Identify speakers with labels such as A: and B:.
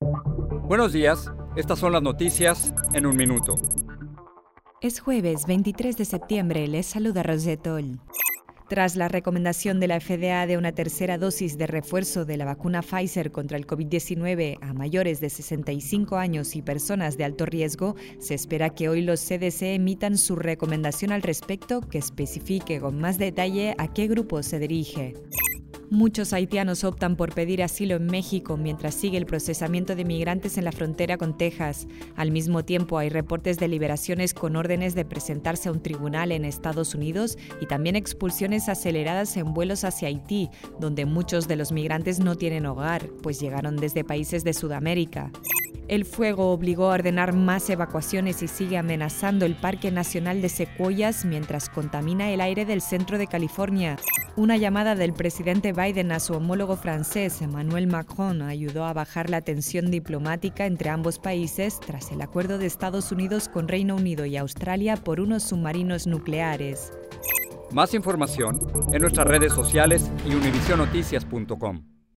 A: Buenos días, estas son las noticias en un minuto.
B: Es jueves 23 de septiembre, les saluda Rosetol. Tras la recomendación de la FDA de una tercera dosis de refuerzo de la vacuna Pfizer contra el COVID-19 a mayores de 65 años y personas de alto riesgo, se espera que hoy los CDC emitan su recomendación al respecto que especifique con más detalle a qué grupo se dirige. Muchos haitianos optan por pedir asilo en México mientras sigue el procesamiento de migrantes en la frontera con Texas. Al mismo tiempo hay reportes de liberaciones con órdenes de presentarse a un tribunal en Estados Unidos y también expulsiones aceleradas en vuelos hacia Haití, donde muchos de los migrantes no tienen hogar, pues llegaron desde países de Sudamérica. El fuego obligó a ordenar más evacuaciones y sigue amenazando el Parque Nacional de Secuoyas mientras contamina el aire del centro de California. Una llamada del presidente Biden a su homólogo francés, Emmanuel Macron, ayudó a bajar la tensión diplomática entre ambos países tras el acuerdo de Estados Unidos con Reino Unido y Australia por unos submarinos nucleares.
A: Más información en nuestras redes sociales y univisionoticias.com.